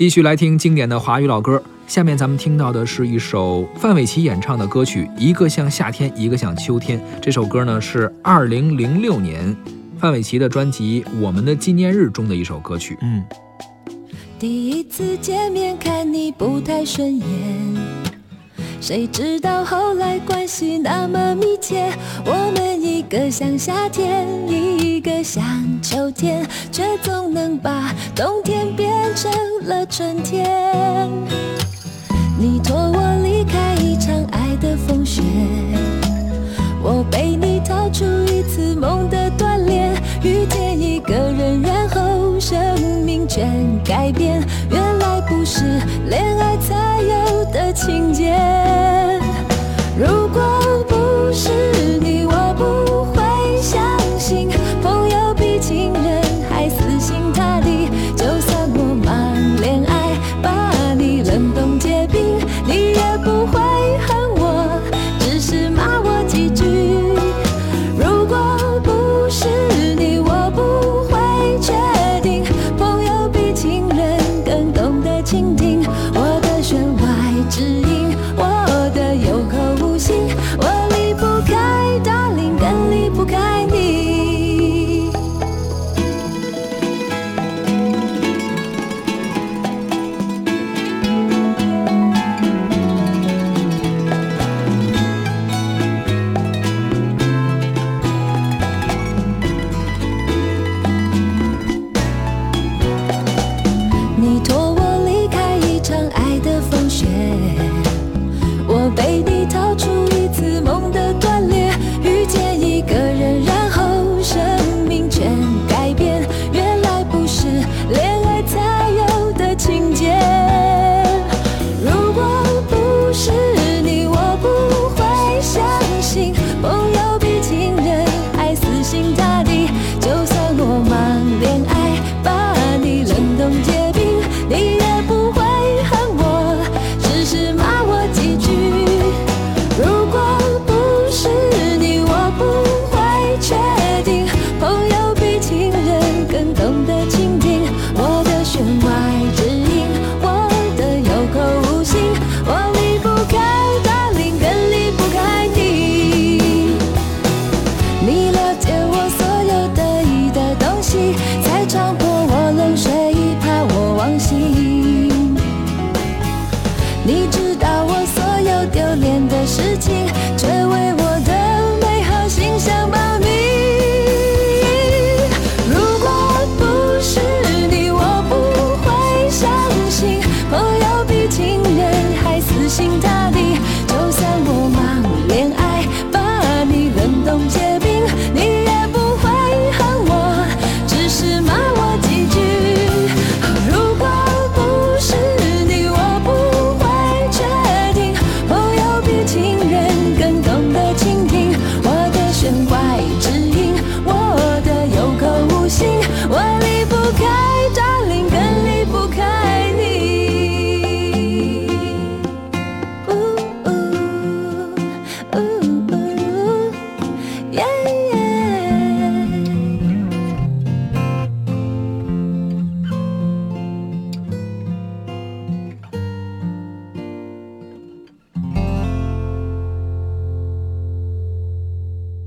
继续来听经典的华语老歌。下面咱们听到的是一首范玮琪演唱的歌曲《一个像夏天，一个像秋天》。这首歌呢是二零零六年范玮琪的专辑《我们的纪念日》中的一首歌曲。嗯，第一次见面看你不太顺眼，谁知道后来关系那么密切。我像夏天，一个像秋天，却总能把冬天变成了春天。你托我离开一场爱的风雪，我被你逃出一次梦的锻炼，遇见一个人，然后生命全改变。原来不是恋爱才。Đi.